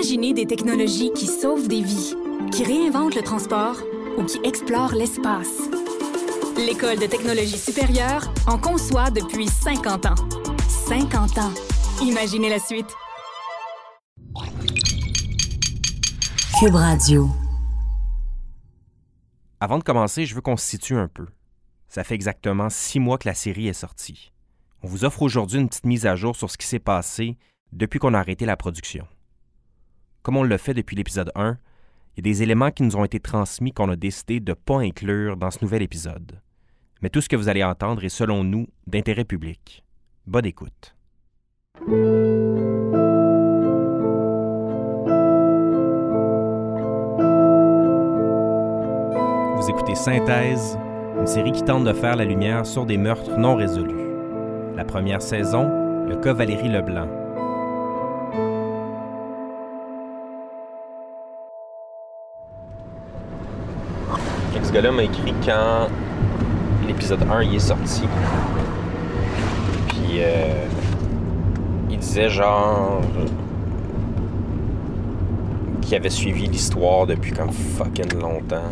Imaginez des technologies qui sauvent des vies, qui réinventent le transport ou qui explorent l'espace. L'École de technologie supérieure en conçoit depuis 50 ans. 50 ans. Imaginez la suite. Cube Radio. Avant de commencer, je veux qu'on se situe un peu. Ça fait exactement six mois que la série est sortie. On vous offre aujourd'hui une petite mise à jour sur ce qui s'est passé depuis qu'on a arrêté la production. Comme on le fait depuis l'épisode 1, il y a des éléments qui nous ont été transmis qu'on a décidé de ne pas inclure dans ce nouvel épisode. Mais tout ce que vous allez entendre est, selon nous, d'intérêt public. Bonne écoute. Vous écoutez Synthèse, une série qui tente de faire la lumière sur des meurtres non résolus. La première saison, le cas Valérie Leblanc. Ce gars-là m'a écrit quand l'épisode 1 il est sorti. Puis euh, il disait genre qu'il avait suivi l'histoire depuis comme fucking longtemps.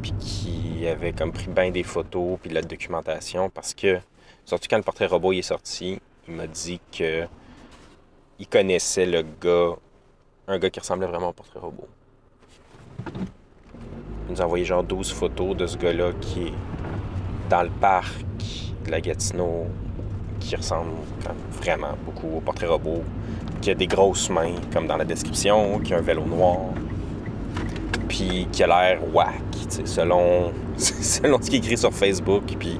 Puis qu'il avait comme pris bien des photos puis de la documentation parce que surtout quand le portrait robot il est sorti, il m'a dit que il connaissait le gars, un gars qui ressemblait vraiment au portrait robot. Nous a envoyé genre 12 photos de ce gars-là qui est dans le parc de la Gatineau, qui ressemble vraiment beaucoup au portrait robot, qui a des grosses mains, comme dans la description, qui a un vélo noir, puis qui a l'air whack, selon, selon ce qui est écrit sur Facebook, puis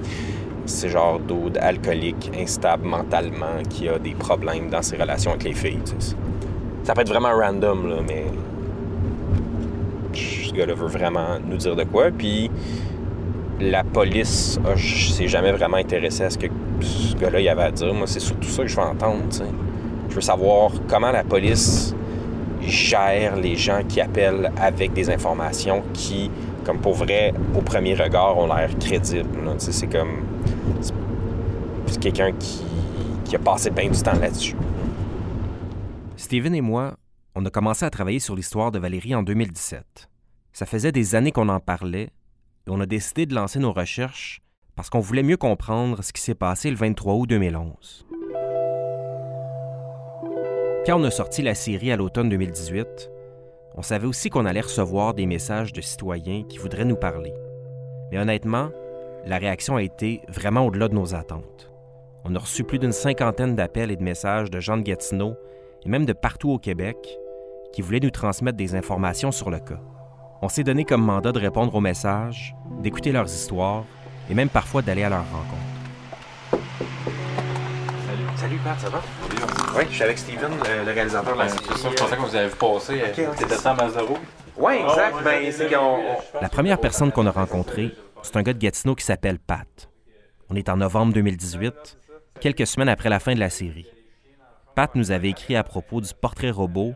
c'est genre dude alcoolique, instable mentalement, qui a des problèmes dans ses relations avec les filles, tu sais. Ça peut être vraiment random, là, mais ce gars-là veut vraiment nous dire de quoi. Puis la police ah, s'est jamais vraiment intéressée à ce que ce gars-là avait à dire. Moi, c'est surtout ça que je veux entendre. Je veux savoir comment la police gère les gens qui appellent avec des informations qui, comme pour vrai, au premier regard, ont l'air crédibles. C'est comme. C'est quelqu'un qui, qui a passé bien du temps là-dessus. Steven et moi, on a commencé à travailler sur l'histoire de Valérie en 2017. Ça faisait des années qu'on en parlait et on a décidé de lancer nos recherches parce qu'on voulait mieux comprendre ce qui s'est passé le 23 août 2011. Quand on a sorti la série à l'automne 2018, on savait aussi qu'on allait recevoir des messages de citoyens qui voudraient nous parler. Mais honnêtement, la réaction a été vraiment au-delà de nos attentes. On a reçu plus d'une cinquantaine d'appels et de messages de gens de Gatineau et même de partout au Québec qui voulaient nous transmettre des informations sur le cas. On s'est donné comme mandat de répondre aux messages, d'écouter leurs histoires et même parfois d'aller à leur rencontre. Salut Pat, ça va? Oui, je suis avec Steven, le, le réalisateur de la Ben, série. c'est ça, je pensais qu'on vous avait vu passer. Ok, ok. C'était ça. Oui, exact. Ben, c'est qu'on. on- La première personne qu'on a rencontrée, c'est un gars de Gatineau qui s'appelle Pat. On est en novembre 2018, quelques semaines après la fin de la série. Pat nous avait écrit à propos du portrait robot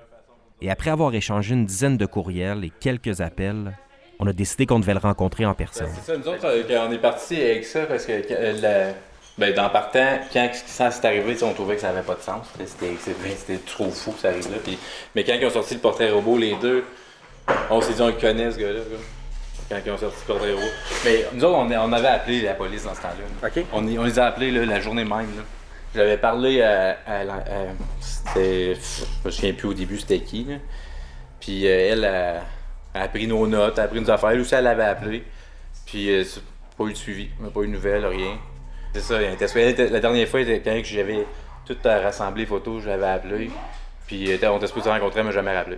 et après avoir échangé une dizaine de courriels et quelques appels, on a décidé qu'on devait le rencontrer en personne. C'est ça, nous autres, euh, on est parti avec ça parce que euh, la- ben, dans partant, quand ça s'est arrivé, on trouvait que ça n'avait pas de sens. C'était trop fou que ça arrive là. Puis- mais quand ils ont sorti le portrait robot, les deux, on s'est dit on le connaît ce gars-là. gars. Quand ils ont sorti le portrait robot. Mais nous autres, on, on avait appelé la police dans ce temps-là. OK. On, les a appelés là, la journée même. là. J'avais parlé à. à c'était. Je me souviens plus au début c'était qui. là. Puis euh, elle a, a pris nos notes, a pris nos affaires. Elle aussi, elle l'avait appelé. Puis euh, pas eu de suivi, pas eu de nouvelles, rien. C'est ça, elle était- elle était- la dernière fois, était- quand j'avais tout rassemblé les photos, je l'avais appelé. Puis on était supposé se rencontrer, elle m'a jamais rappelé.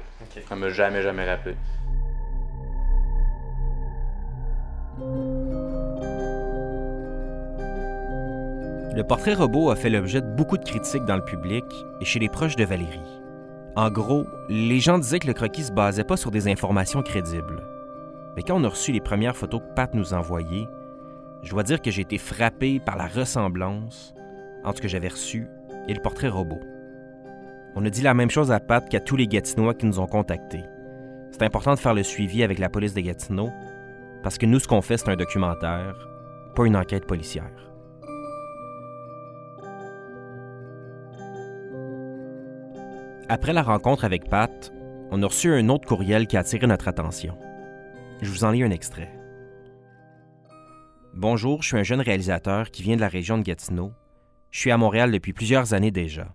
Elle m'a jamais, jamais rappelé. Le portrait robot a fait l'objet de beaucoup de critiques dans le public et chez les proches de Valérie. En gros, les gens disaient que le croquis se basait pas sur des informations crédibles. Mais quand on a reçu les premières photos que Pat nous envoyait, je dois dire que j'ai été frappé par la ressemblance entre ce que j'avais reçu et le portrait robot. On a dit la même chose à Pat qu'à tous les Gatinois qui nous ont contactés. C'est important de faire le suivi avec la police de Gatineau parce que nous, ce qu'on fait, c'est un documentaire, pas une enquête policière. Après la rencontre avec Pat, on a reçu un autre courriel qui a attiré notre attention. Je vous en lis un extrait. Bonjour, je suis un jeune réalisateur qui vient de la région de Gatineau. Je suis à Montréal depuis plusieurs années déjà.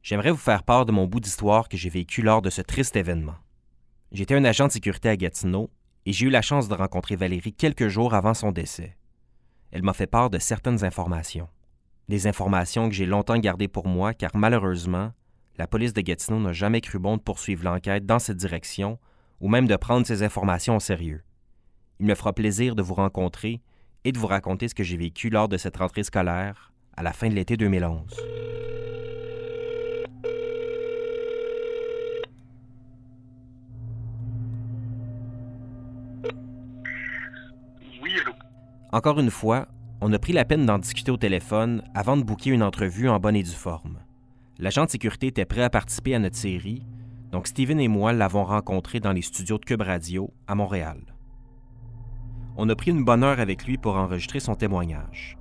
J'aimerais vous faire part de mon bout d'histoire que j'ai vécu lors de ce triste événement. J'étais un agent de sécurité à Gatineau et j'ai eu la chance de rencontrer Valérie quelques jours avant son décès. Elle m'a fait part de certaines informations. Des informations que j'ai longtemps gardées pour moi car malheureusement, la police de Gatineau n'a jamais cru bon de poursuivre l'enquête dans cette direction ou même de prendre ces informations au sérieux. Il me fera plaisir de vous rencontrer et de vous raconter ce que j'ai vécu lors de cette rentrée scolaire à la fin de l'été 2011. Oui, allô? Encore une fois, on a pris la peine d'en discuter au téléphone avant de booker une entrevue en bonne et due forme. L'agent de sécurité était prêt à participer à notre série, donc Steven et moi l'avons rencontré dans les studios de Cube Radio à Montréal. On a pris une bonne heure avec lui pour enregistrer son témoignage.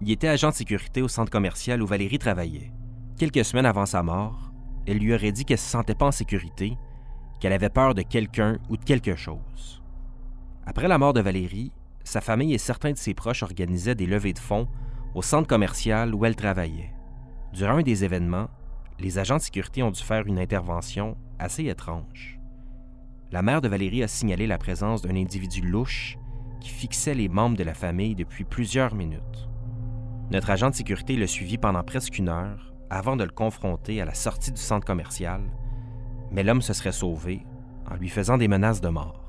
Il était agent de sécurité au centre commercial où Valérie travaillait. Quelques semaines avant sa mort, elle lui aurait dit qu'elle ne se sentait pas en sécurité, qu'elle avait peur de quelqu'un ou de quelque chose. Après la mort de Valérie, sa famille et certains de ses proches organisaient des levées de fonds au centre commercial où elle travaillait. Durant un des événements, les agents de sécurité ont dû faire une intervention assez étrange. La mère de Valérie a signalé la présence d'un individu louche qui fixait les membres de la famille depuis plusieurs minutes. Notre agent de sécurité le suivit pendant presque une heure avant de le confronter à la sortie du centre commercial, mais l'homme se serait sauvé en lui faisant des menaces de mort.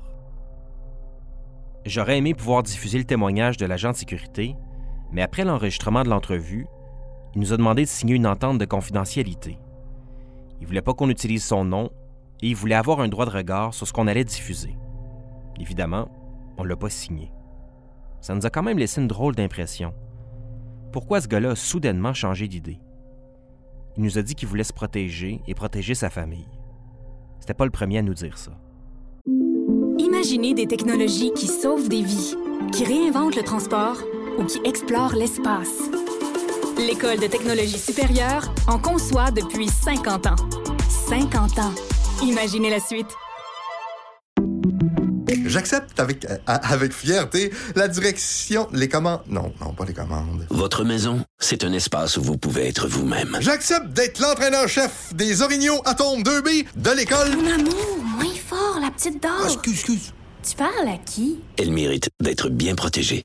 J'aurais aimé pouvoir diffuser le témoignage de l'agent de sécurité, mais après l'enregistrement de l'entrevue, il nous a demandé de signer une entente de confidentialité. Il voulait pas qu'on utilise son nom et il voulait avoir un droit de regard sur ce qu'on allait diffuser. Évidemment, on ne l'a pas signé. Ça nous a quand même laissé une drôle d'impression. Pourquoi ce gars-là a soudainement changé d'idée? Il nous a dit qu'il voulait se protéger et protéger sa famille. C'était pas le premier à nous dire ça. Imaginez des technologies qui sauvent des vies, qui réinventent le transport ou qui explorent l'espace. L'École de technologie supérieure en conçoit depuis 50 ans. 50 ans. Imaginez la suite. J'accepte avec, euh, avec fierté la direction, les commandes. Non, non, pas les commandes. Votre maison, c'est un espace où vous pouvez être vous-même. J'accepte d'être l'entraîneur-chef des Orignaux Atomes 2B de l'école. Mon amour, moins fort, la petite Ah, dame. excuse, excuse. Tu parles à qui? Elle mérite d'être bien protégée.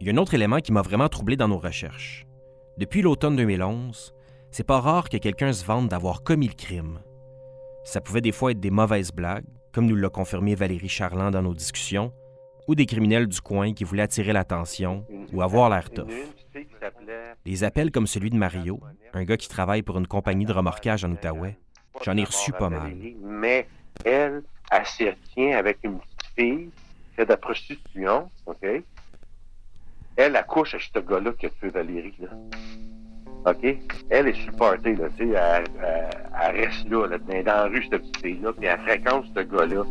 Il y a un autre élément qui m'a vraiment troublé dans nos recherches. Depuis l'automne 2011, c'est pas rare que quelqu'un se vante d'avoir commis le crime. Ça pouvait des fois être des mauvaises blagues, comme nous l'a confirmé Valérie Charland dans nos discussions, ou des criminels du coin qui voulaient attirer l'attention ou avoir l'air tough. Des appels comme celui de Mario, un gars qui travaille pour une compagnie de remorquage en Outaouais, j'en ai reçu pas mal. Mais elle, elle avec une petite fille fait de la prostitution, OK? Elle accouche à ce gars-là qui a tué Valérie, là. OK? Elle est supportée, là, tu sais, elle, reste là, là, dans, la rue, cette petite fille-là, puis elle fréquente ce gars-là.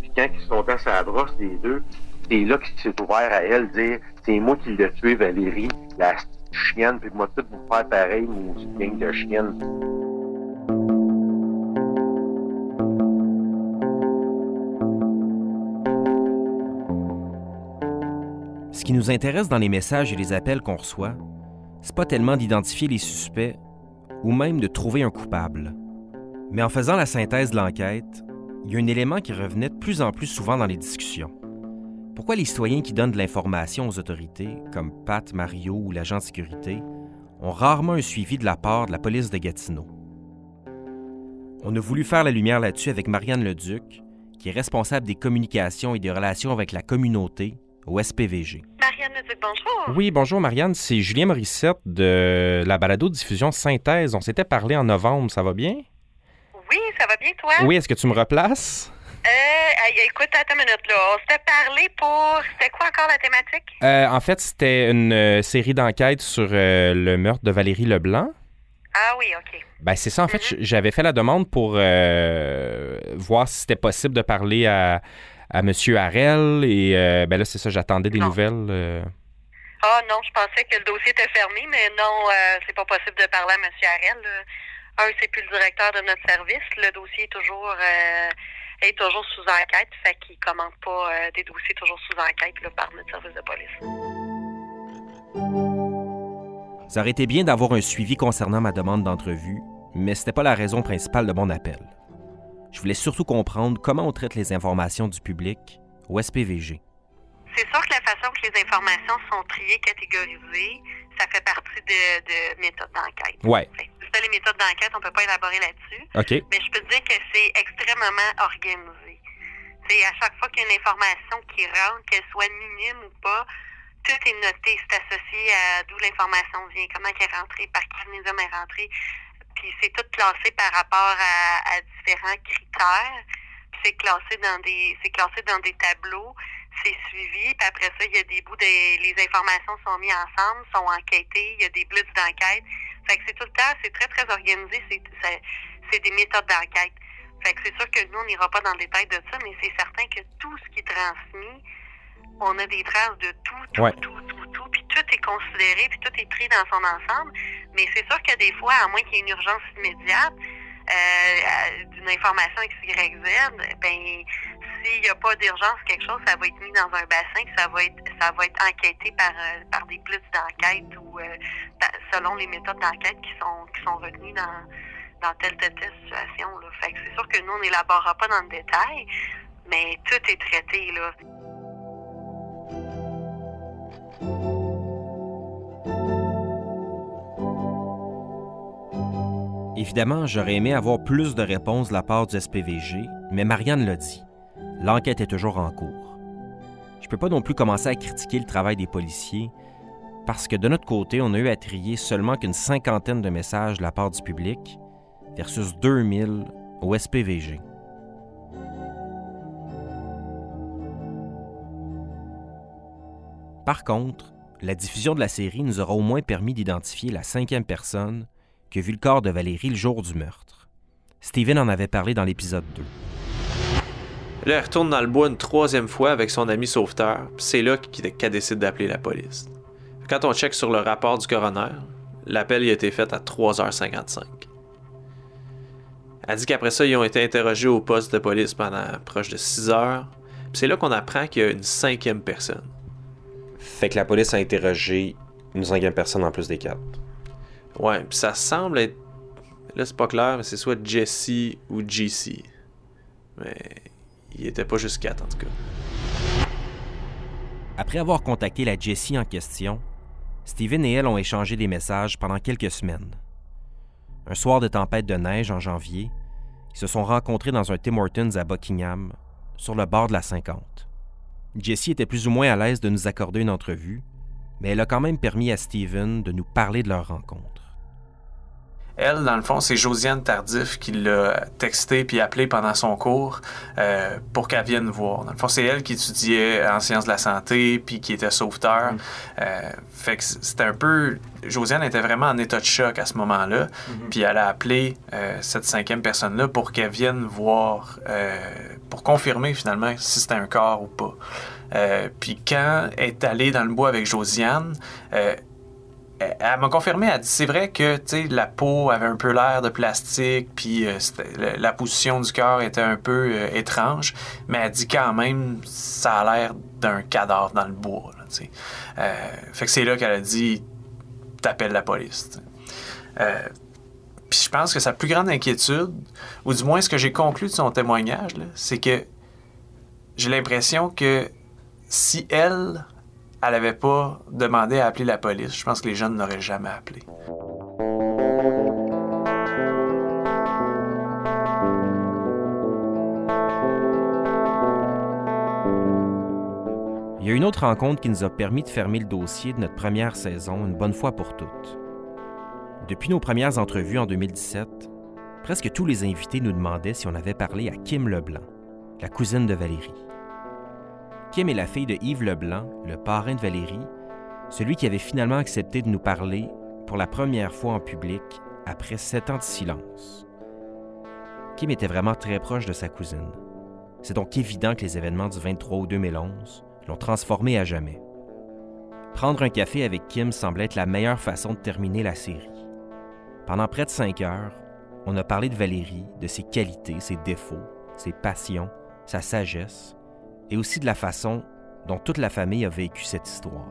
Puis quand ils sont à sa brosse, les deux, c'est là qu'il s'est ouvert à elle, dire c'est moi qui l'ai tué, Valérie, la chienne, puis moi, tout vous faire pareil, mon petite gang de chienne. Qui nous intéresse dans les messages et les appels qu'on reçoit, c'est pas tellement d'identifier les suspects ou même de trouver un coupable. Mais en faisant la synthèse de l'enquête, il y a un élément qui revenait de plus en plus souvent dans les discussions. Pourquoi les citoyens qui donnent de l'information aux autorités, comme Pat, Mario ou l'agent de sécurité, ont rarement un suivi de la part de la police de Gatineau? On a voulu faire la lumière là-dessus avec Marianne Leduc, qui est responsable des communications et des relations avec la communauté au SPVG. Bonjour. Oui, bonjour Marianne, c'est Julien Morissette de la balado-diffusion Synthèse. On s'était parlé en novembre, ça va bien? Oui, ça va bien. toi? Oui, est-ce que tu me replaces? Euh, écoute, attends une minute, là. On s'était parlé pour... C'était quoi encore la thématique? Euh, en fait, c'était une euh, série d'enquêtes sur le meurtre de Valérie Leblanc. Ah oui, OK. Ben, c'est ça. En fait, j- j'avais fait la demande pour voir si c'était possible de parler à, à M. Harel. Et euh, ben là, c'est ça, j'attendais des nouvelles. euh. Ah non, je pensais que le dossier était fermé, mais non, euh, c'est pas possible de parler à M. Harel. Un, c'est plus le directeur de notre service. Le dossier est toujours euh, est toujours sous enquête, fait qu'il commande pas euh, des dossiers toujours sous enquête là, par notre service de police. Ça aurait été bien d'avoir un suivi concernant ma demande d'entrevue, mais c'était pas la raison principale de mon appel. Je voulais surtout comprendre comment on traite les informations du public au SPVG. C'est sûr que la façon que les informations sont triées, catégorisées, ça fait partie de, de méthodes d'enquête. Ouais. Fait ça, les méthodes d'enquête, on peut pas élaborer là-dessus. OK. Mais je peux te dire que c'est extrêmement organisé. C'est à chaque fois qu'il y a une information qui rentre, qu'elle soit minime ou pas, tout est noté, c'est associé à d'où l'information vient, comment elle est rentrée, par quel médium elle est rentrée. Puis c'est tout classé par rapport à, à différents critères. Puis c'est classé dans des c'est classé dans des tableaux, c'est suivi, puis après ça, il y a des bouts des les informations sont mises ensemble, sont enquêtées, il y a des blitz d'enquête. Fait que c'est tout le temps, c'est très, très organisé, c'est des méthodes d'enquête. Fait que c'est sûr que nous, on n'ira pas dans le détail de ça, mais c'est certain que tout ce qui est transmis, on a des traces de tout, tout, Ouais. tout, tout, tout, est considéré, puis tout est pris dans son ensemble. Mais c'est sûr que des fois, à moins qu'il y ait une urgence immédiate, euh, d'une information XYZ, ben s'il n'y a pas d'urgence, quelque chose, ça va être mis dans un bassin, puis ça va être ça va être enquêté par euh, par des blitz d'enquête ou euh, selon les méthodes d'enquête qui sont qui sont retenues dans dans telle telle, telle situation. Fait que c'est sûr que nous, on n'élaborera pas dans le détail, mais tout est traité là. Évidemment, j'aurais aimé avoir plus de réponses de la part du SPVG, mais Marianne l'a dit. L'enquête est toujours en cours. Je peux pas non plus commencer à critiquer le travail des policiers, parce que de notre côté, on a eu à trier seulement qu'une cinquantaine de messages de la part du public versus 2000 au SPVG. Par contre, la diffusion de la série nous aura au moins permis d'identifier la cinquième personne qui a vu le corps de Valérie le jour du meurtre. Steven en avait parlé dans l'épisode 2. Là, elle retourne dans le bois une troisième fois avec son ami sauveteur, puis c'est là qu'il- qu'elle décide d'appeler la police. Quand on check sur le rapport du coroner, l'appel y a été fait à 3h55. Elle dit qu'après ça, ils ont été interrogés au poste de police pendant proche de 6 heures, puis c'est là qu'on apprend qu'il y a une cinquième personne. Fait que la police a interrogé une cinquième personne en plus des quatre. Ouais, puis ça semble être. Là, c'est pas clair, mais c'est soit Jesse ou JC. Mais il était pas juste 4 en tout cas. Après avoir contacté la Jessie en question, Steven et elle ont échangé des messages pendant quelques semaines. Un soir de tempête de neige en janvier, ils se sont rencontrés dans un Tim Hortons à Buckingham, sur le bord de la 50. Jessie était plus ou moins à l'aise de nous accorder une entrevue, mais elle a quand même permis à Steven de nous parler de leur rencontre. Elle, dans le fond, c'est Josiane Tardif qui l'a texté puis appelé pendant son cours euh, pour qu'elle vienne voir. Dans le fond, c'est elle qui étudiait en sciences de la santé puis qui était sauveteur. Euh, fait que c'était un peu... Josiane était vraiment en état de choc à ce moment-là. Puis elle a appelé euh, cette cinquième personne-là pour qu'elle vienne voir, pour confirmer finalement si c'était un corps ou pas. Puis quand elle est allée dans le bois avec Josiane, elle, m'a confirmé, elle dit c'est vrai que la peau avait un peu l'air de plastique, puis euh, la, position du corps était un peu euh, étrange, mais elle dit quand même ça a l'air d'un cadavre dans le bois. Euh, fait que c'est là qu'elle a dit t'appelles la police. puis je pense que sa plus grande inquiétude, ou du moins ce que j'ai conclu de son témoignage, c'est que j'ai l'impression que si elle, elle avait pas demandé à appeler la police, je pense que les jeunes n'auraient jamais appelé. Il y a une autre rencontre qui nous a permis de fermer le dossier de notre première saison une bonne fois pour toutes. Depuis nos premières entrevues en 2017, presque tous les invités nous demandaient si on avait parlé à Kim Leblanc, la cousine de Valérie. Kim est la fille de Yves Leblanc, le parrain de Valérie, celui qui avait finalement accepté de nous parler pour la première fois en public après sept ans de silence. Kim était vraiment très proche de sa cousine. C'est donc évident que les événements du 23 août 2011 l'ont transformé à jamais. Prendre un café avec Kim semblait être la meilleure façon de terminer la série. Pendant près de cinq heures, on a parlé de Valérie, de ses qualités, ses défauts, ses passions, sa sagesse, et aussi de la façon dont toute la famille a vécu cette histoire.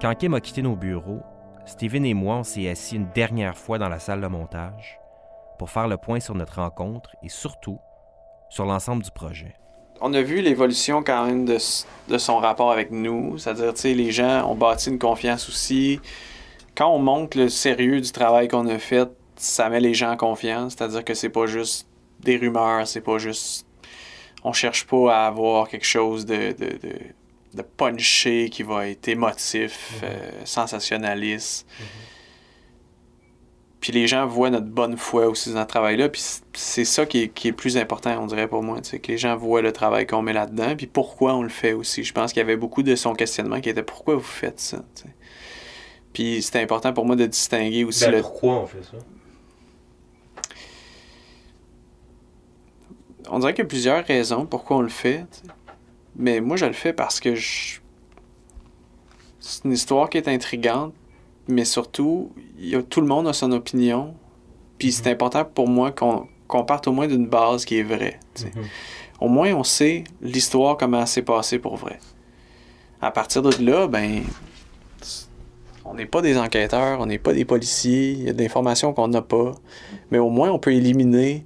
Quand Kim a quitté nos bureaux, Steven et moi, on s'est assis une dernière fois dans la salle de montage pour faire le point sur notre rencontre et surtout sur l'ensemble du projet. On a vu l'évolution quand même de, de, son rapport avec nous, c'est-à-dire, tu sais, les gens ont bâti une confiance aussi. Quand on montre le sérieux du travail qu'on a fait, ça met les gens en confiance, c'est-à-dire que c'est pas juste des rumeurs, c'est pas juste. On cherche pas à avoir quelque chose de, de, de, de punché qui va être émotif, Mhm. euh, sensationnaliste. Puis les gens voient notre bonne foi aussi dans ce travail-là. Puis c'est ça qui est, qui est le plus important, on dirait pour moi. sais, Que les gens voient le travail qu'on met là-dedans. Puis pourquoi on le fait aussi. Je pense qu'il y avait beaucoup de son questionnement qui était pourquoi vous faites ça. Puis c'était important pour moi de distinguer aussi Ben, le. Pourquoi on fait ça? On dirait qu'il y a plusieurs raisons pourquoi on le fait. Mais moi, je le fais parce que je... c'est une histoire qui est intrigante, mais surtout, il y a- tout le monde a son opinion. Puis c'est important pour moi qu'on parte au moins d'une base qui est vraie. sais. Au moins, on sait l'histoire, comment elle s'est passée pour vrai. À partir de là, ben, on n'est pas des enquêteurs, on n'est pas des policiers, il y a de l'informations qu'on n'a pas, mais au moins on peut éliminer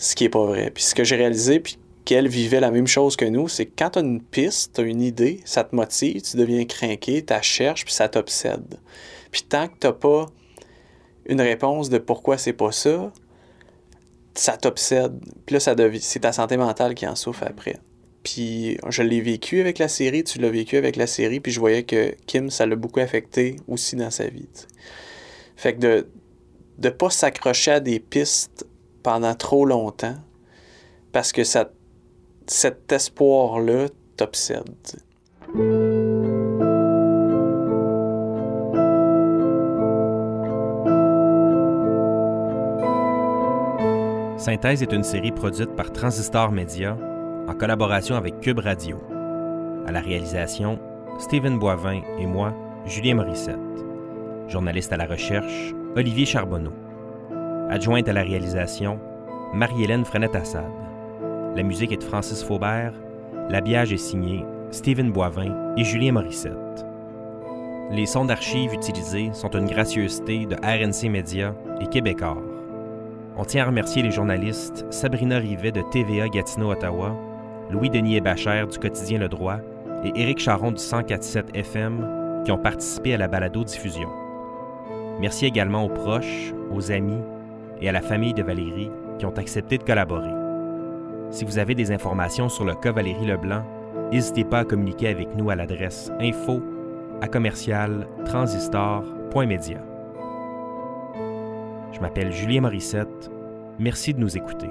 ce qui est pas vrai. Puis ce que j'ai réalisé, puis qu'elle vivait la même chose que nous, c'est que quand tu as une piste, tu as une idée, ça te motive, tu deviens craqué, tu cherches, puis ça t'obsède. Puis tant que tu pas une réponse de pourquoi c'est pas ça, ça t'obsède. Puis là, c'est ta santé mentale qui en souffre après. Puis je l'ai vécu avec la série, tu l'as vécu avec la série, puis je voyais que Kim, ça l'a beaucoup affecté aussi dans sa vie. Fait que de de pas s'accrocher à des pistes pendant trop longtemps, parce que cet espoir-là t'obsède. Synthèse est une série produite par Transistor Media en collaboration avec Cube Radio. À la réalisation, Stephen Boivin et moi, Julien Morissette. Journaliste à la recherche, Olivier Charbonneau. Adjointe à la réalisation, Marie-Hélène Frenette-Assad. La musique est de Francis Faubert. L'habillage est signé Stephen Boivin et Julien Morissette. Les sons d'archives utilisés sont une gracieuseté de RNC Media et Québecor. On tient à remercier les journalistes Sabrina Rivet de TVA Gatineau Ottawa, Louis-Denis Hébachère du quotidien Le Droit et Éric Charon du 104.7 FM qui ont participé à la balado-diffusion. Merci également aux proches, aux amis et à la famille de Valérie qui ont accepté de collaborer. Si vous avez des informations sur le cas Valérie Leblanc, n'hésitez pas à communiquer avec nous à l'adresse info à commercial transistor.media. Je m'appelle Julien Morissette. Merci de nous écouter.